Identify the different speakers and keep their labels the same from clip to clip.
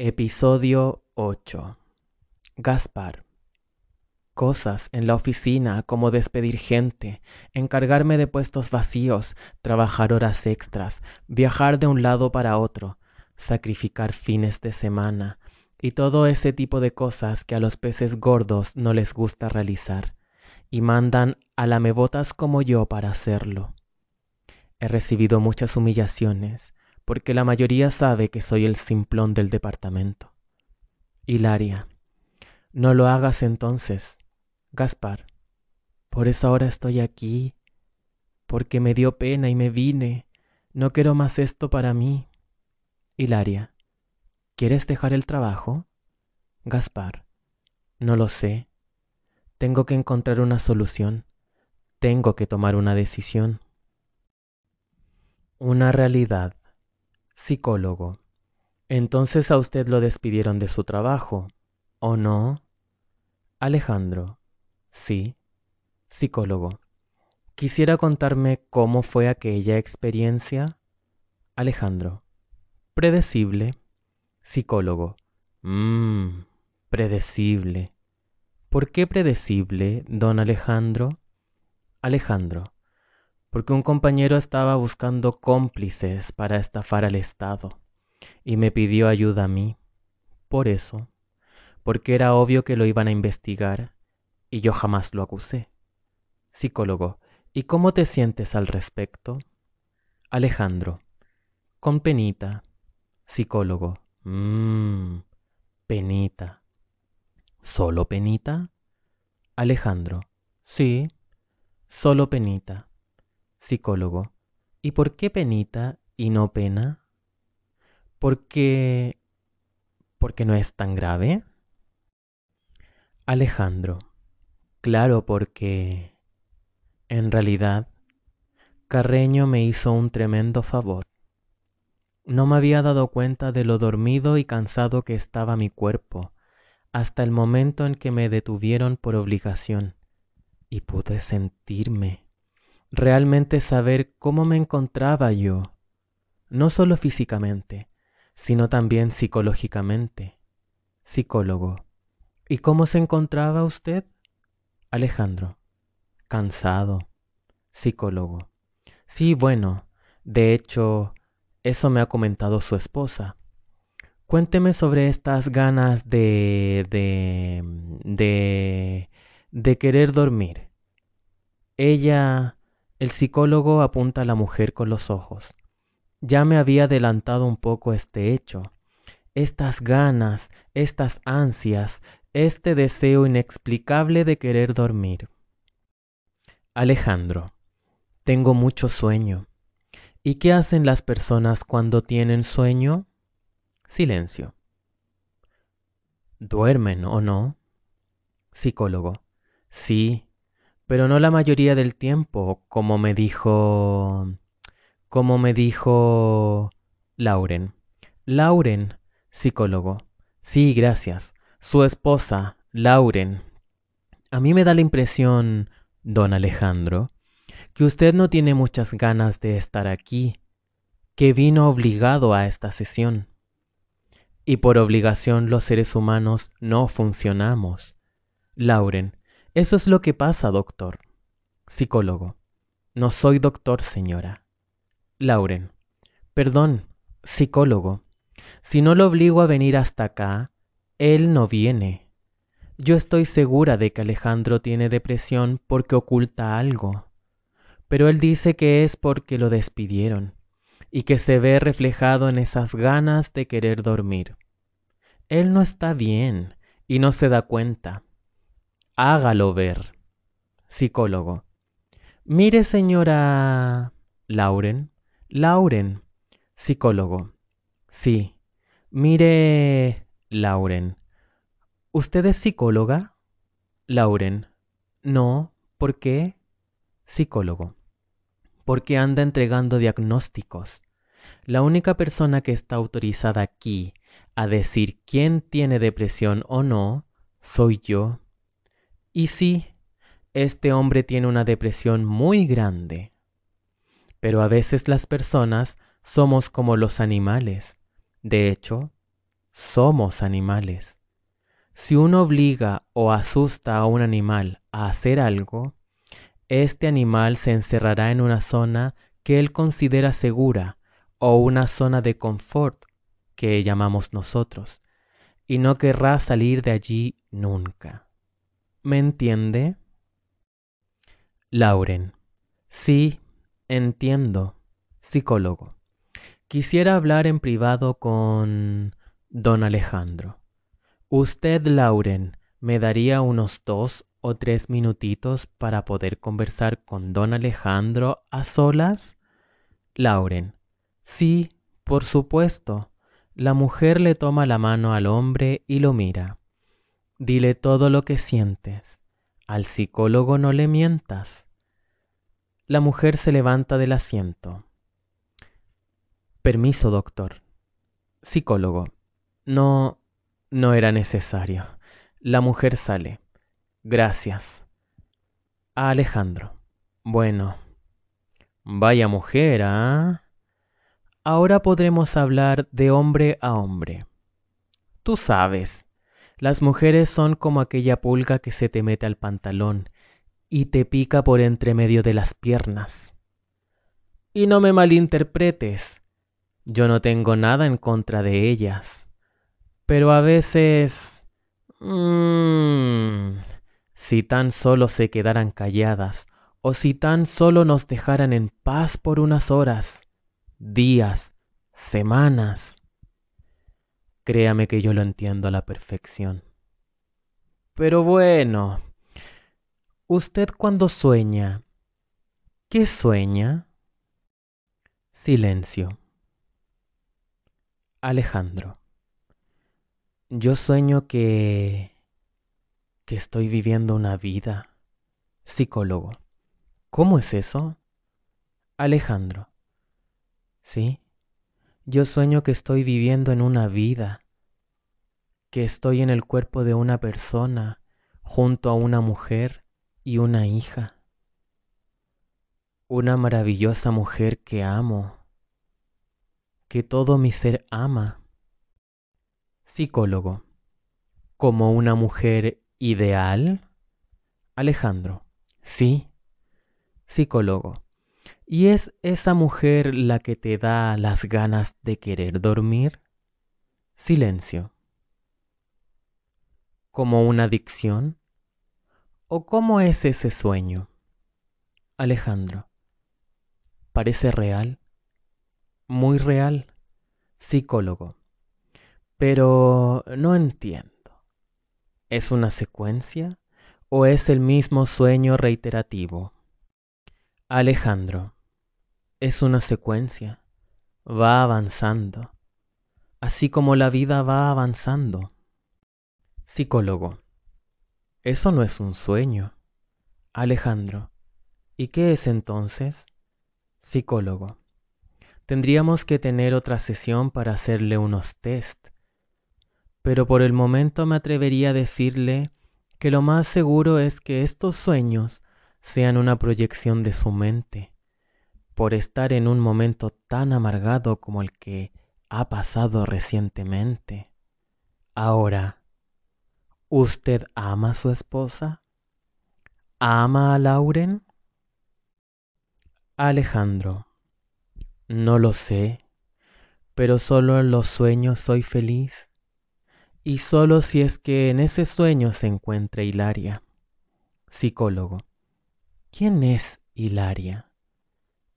Speaker 1: Episodio 8 Gaspar Cosas en la oficina como despedir gente, encargarme de puestos vacíos, trabajar horas extras, viajar de un lado para otro, sacrificar fines de semana y todo ese tipo de cosas que a los peces gordos no les gusta realizar y mandan a lamebotas como yo para hacerlo. He recibido muchas humillaciones porque la mayoría sabe que soy el simplón del departamento. Hilaria, no lo hagas entonces. Gaspar, por eso ahora estoy aquí, porque me dio pena y me vine. No quiero más esto para mí. Hilaria, ¿quieres dejar el trabajo? Gaspar, no lo sé. Tengo que encontrar una solución. Tengo que tomar una decisión. Una realidad Psicólogo. Entonces a usted lo despidieron de su trabajo, ¿o no? Alejandro. Sí. Psicólogo. ¿Quisiera contarme cómo fue aquella experiencia? Alejandro. Predecible. Psicólogo. Mmm, predecible. ¿Por qué predecible, don Alejandro? Alejandro porque un compañero estaba buscando cómplices para estafar al Estado y me pidió ayuda a mí. Por eso, porque era obvio que lo iban a investigar y yo jamás lo acusé. Psicólogo, ¿y cómo te sientes al respecto? Alejandro, con penita. Psicólogo, mmm, penita. ¿Solo penita? Alejandro, sí, solo penita. Psicólogo. ¿Y por qué penita y no pena? Porque... porque no es tan grave. Alejandro. Claro, porque... En realidad, Carreño me hizo un tremendo favor. No me había dado cuenta de lo dormido y cansado que estaba mi cuerpo hasta el momento en que me detuvieron por obligación y pude sentirme realmente saber cómo me encontraba yo, no solo físicamente, sino también psicológicamente. Psicólogo. ¿Y cómo se encontraba usted? Alejandro. Cansado. Psicólogo. Sí, bueno, de hecho, eso me ha comentado su esposa. Cuénteme sobre estas ganas de... de... de... de querer dormir. Ella el psicólogo apunta a la mujer con los ojos. Ya me había adelantado un poco este hecho. Estas ganas, estas ansias, este deseo inexplicable de querer dormir. Alejandro, tengo mucho sueño. ¿Y qué hacen las personas cuando tienen sueño? Silencio. ¿Duermen o no? Psicólogo. Sí, pero no la mayoría del tiempo, como me dijo, como me dijo Lauren. Lauren, psicólogo. Sí, gracias. Su esposa, Lauren. A mí me da la impresión, don Alejandro, que usted no tiene muchas ganas de estar aquí, que vino obligado a esta sesión. Y por obligación los seres humanos no funcionamos. Lauren, eso es lo que pasa, doctor. Psicólogo. No soy doctor, señora. Lauren. Perdón, psicólogo. Si no lo obligo a venir hasta acá, él no viene. Yo estoy segura de que Alejandro tiene depresión porque oculta algo. Pero él dice que es porque lo despidieron y que se ve reflejado en esas ganas de querer dormir. Él no está bien y no se da cuenta hágalo ver. Psicólogo. Mire, señora Lauren. Lauren. Psicólogo. Sí. Mire, Lauren. ¿Usted es psicóloga? Lauren. No. ¿Por qué? Psicólogo. Porque anda entregando diagnósticos. La única persona que está autorizada aquí a decir quién tiene depresión o no soy yo. Y sí, este hombre tiene una depresión muy grande. Pero a veces las personas somos como los animales. De hecho, somos animales. Si uno obliga o asusta a un animal a hacer algo, este animal se encerrará en una zona que él considera segura o una zona de confort que llamamos nosotros, y no querrá salir de allí nunca. ¿Me entiende? Lauren. Sí, entiendo. Psicólogo. Quisiera hablar en privado con don Alejandro. Usted, Lauren, me daría unos dos o tres minutitos para poder conversar con don Alejandro a solas? Lauren. Sí, por supuesto. La mujer le toma la mano al hombre y lo mira. Dile todo lo que sientes. Al psicólogo no le mientas. La mujer se levanta del asiento. Permiso, doctor. Psicólogo. No, no era necesario. La mujer sale. Gracias. A Alejandro. Bueno. Vaya mujer, ¿ah? Ahora podremos hablar de hombre a hombre. Tú sabes, las mujeres son como aquella pulga que se te mete al pantalón y te pica por entre medio de las piernas. Y no me malinterpretes, yo no tengo nada en contra de ellas, pero a veces... Mmm, si tan solo se quedaran calladas, o si tan solo nos dejaran en paz por unas horas, días, semanas. Créame que yo lo entiendo a la perfección. Pero bueno, usted cuando sueña, ¿qué sueña? Silencio. Alejandro. Yo sueño que... que estoy viviendo una vida. Psicólogo. ¿Cómo es eso? Alejandro. ¿Sí? Yo sueño que estoy viviendo en una vida, que estoy en el cuerpo de una persona, junto a una mujer y una hija. Una maravillosa mujer que amo, que todo mi ser ama. Psicólogo. ¿Como una mujer ideal? Alejandro. Sí. Psicólogo. ¿Y es esa mujer la que te da las ganas de querer dormir? Silencio. ¿Como una adicción? ¿O cómo es ese sueño? Alejandro. Parece real. Muy real. Psicólogo. Pero no entiendo. ¿Es una secuencia o es el mismo sueño reiterativo? Alejandro es una secuencia, va avanzando, así como la vida va avanzando. Psicólogo. Eso no es un sueño. Alejandro. ¿Y qué es entonces? Psicólogo. Tendríamos que tener otra sesión para hacerle unos test. Pero por el momento me atrevería a decirle que lo más seguro es que estos sueños sean una proyección de su mente por estar en un momento tan amargado como el que ha pasado recientemente. Ahora, ¿usted ama a su esposa? ¿Ama a Lauren? Alejandro, no lo sé, pero solo en los sueños soy feliz, y solo si es que en ese sueño se encuentra Hilaria. Psicólogo, ¿quién es Hilaria?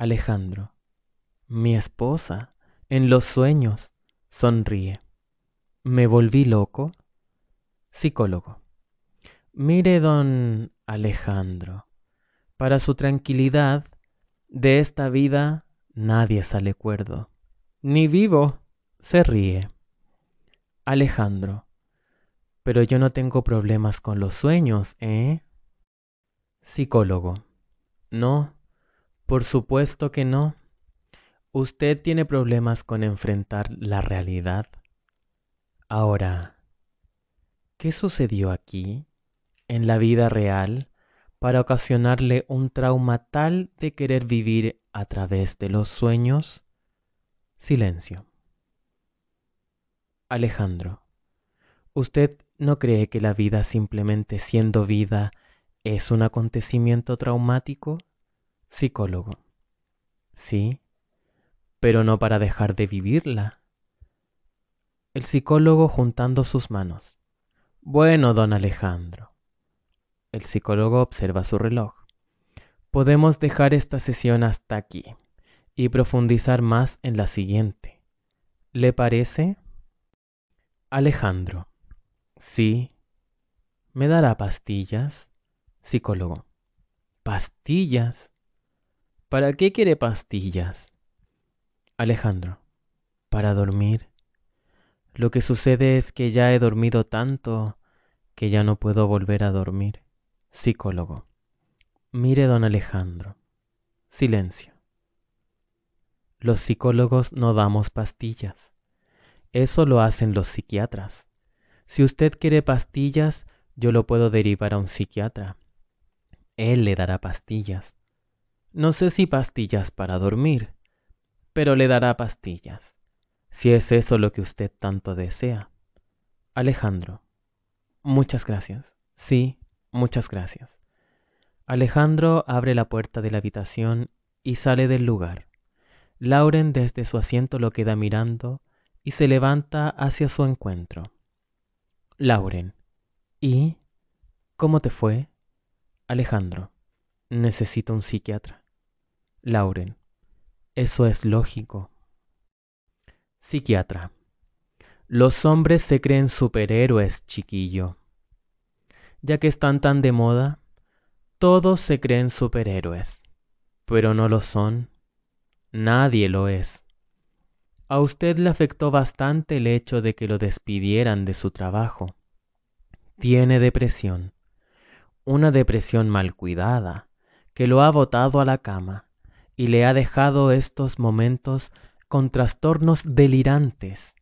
Speaker 1: Alejandro, mi esposa, en los sueños, sonríe. ¿Me volví loco? Psicólogo. Mire, don Alejandro, para su tranquilidad, de esta vida nadie sale cuerdo, ni vivo se ríe. Alejandro, pero yo no tengo problemas con los sueños, ¿eh? Psicólogo. No, por supuesto que no. Usted tiene problemas con enfrentar la realidad. Ahora, ¿qué sucedió aquí, en la vida real, para ocasionarle un trauma tal de querer vivir a través de los sueños? Silencio. Alejandro. ¿Usted no cree que la vida simplemente siendo vida es un acontecimiento traumático? Psicólogo. Sí, pero no para dejar de vivirla. El psicólogo juntando sus manos. Bueno, don Alejandro. El psicólogo observa su reloj. Podemos dejar esta sesión hasta aquí y profundizar más en la siguiente. ¿Le parece? Alejandro. Sí. ¿Me dará pastillas? Psicólogo. ¿Pastillas? ¿Para qué quiere pastillas? Alejandro. Para dormir. Lo que sucede es que ya he dormido tanto que ya no puedo volver a dormir. Psicólogo. Mire, don Alejandro. Silencio. Los psicólogos no damos pastillas. Eso lo hacen los psiquiatras. Si usted quiere pastillas, yo lo puedo derivar a un psiquiatra. Él le dará pastillas. No sé si pastillas para dormir, pero le dará pastillas, si es eso lo que usted tanto desea. Alejandro. Muchas gracias. Sí, muchas gracias. Alejandro abre la puerta de la habitación y sale del lugar. Lauren desde su asiento lo queda mirando y se levanta hacia su encuentro. Lauren. ¿Y? ¿Cómo te fue? Alejandro. Necesito un psiquiatra. Lauren. Eso es lógico. Psiquiatra. Los hombres se creen superhéroes, chiquillo. Ya que están tan de moda, todos se creen superhéroes, pero no lo son. Nadie lo es. A usted le afectó bastante el hecho de que lo despidieran de su trabajo. Tiene depresión, una depresión mal cuidada, que lo ha botado a la cama y le ha dejado estos momentos con trastornos delirantes.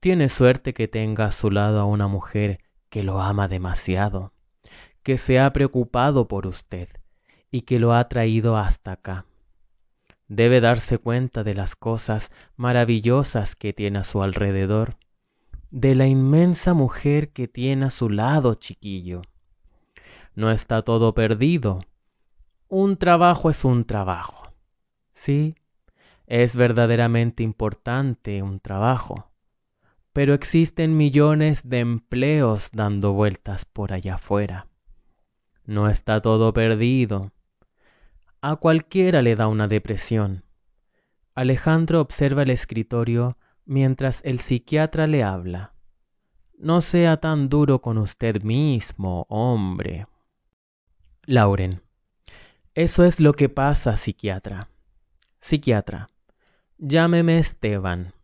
Speaker 1: Tiene suerte que tenga a su lado a una mujer que lo ama demasiado, que se ha preocupado por usted y que lo ha traído hasta acá debe darse cuenta de las cosas maravillosas que tiene a su alrededor, de la inmensa mujer que tiene a su lado, chiquillo. No está todo perdido. Un trabajo es un trabajo. Sí, es verdaderamente importante un trabajo, pero existen millones de empleos dando vueltas por allá afuera. No está todo perdido. A cualquiera le da una depresión. Alejandro observa el escritorio mientras el psiquiatra le habla. No sea tan duro con usted mismo, hombre. Lauren. Eso es lo que pasa, psiquiatra. Psiquiatra. Llámeme Esteban.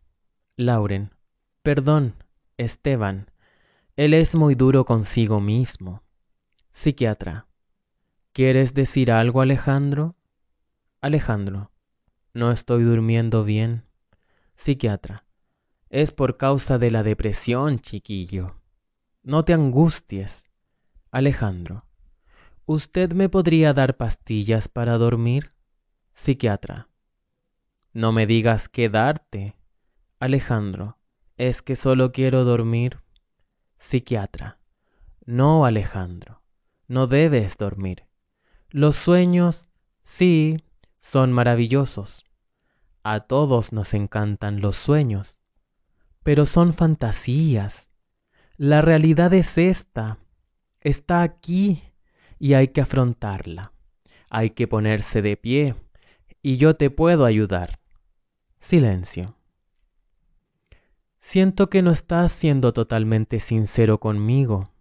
Speaker 1: Lauren. Perdón, Esteban. Él es muy duro consigo mismo. Psiquiatra. ¿Quieres decir algo, Alejandro? Alejandro, no estoy durmiendo bien. Psiquiatra, es por causa de la depresión, chiquillo. No te angusties. Alejandro, ¿usted me podría dar pastillas para dormir? Psiquiatra, no me digas qué darte. Alejandro, es que solo quiero dormir. Psiquiatra, no, Alejandro, no debes dormir. Los sueños, sí, son maravillosos. A todos nos encantan los sueños, pero son fantasías. La realidad es esta, está aquí y hay que afrontarla. Hay que ponerse de pie y yo te puedo ayudar. Silencio. Siento que no estás siendo totalmente sincero conmigo.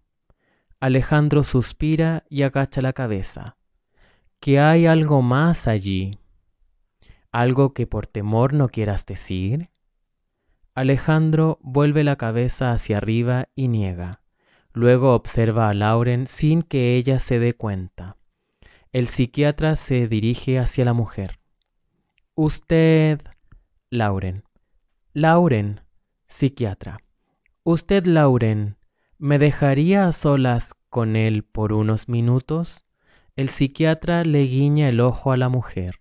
Speaker 1: Alejandro suspira y agacha la cabeza que hay algo más allí, algo que por temor no quieras decir. Alejandro vuelve la cabeza hacia arriba y niega. Luego observa a Lauren sin que ella se dé cuenta. El psiquiatra se dirige hacia la mujer. Usted, Lauren. Lauren, psiquiatra. Usted, Lauren, ¿me dejaría a solas con él por unos minutos? El psiquiatra le guiña el ojo a la mujer.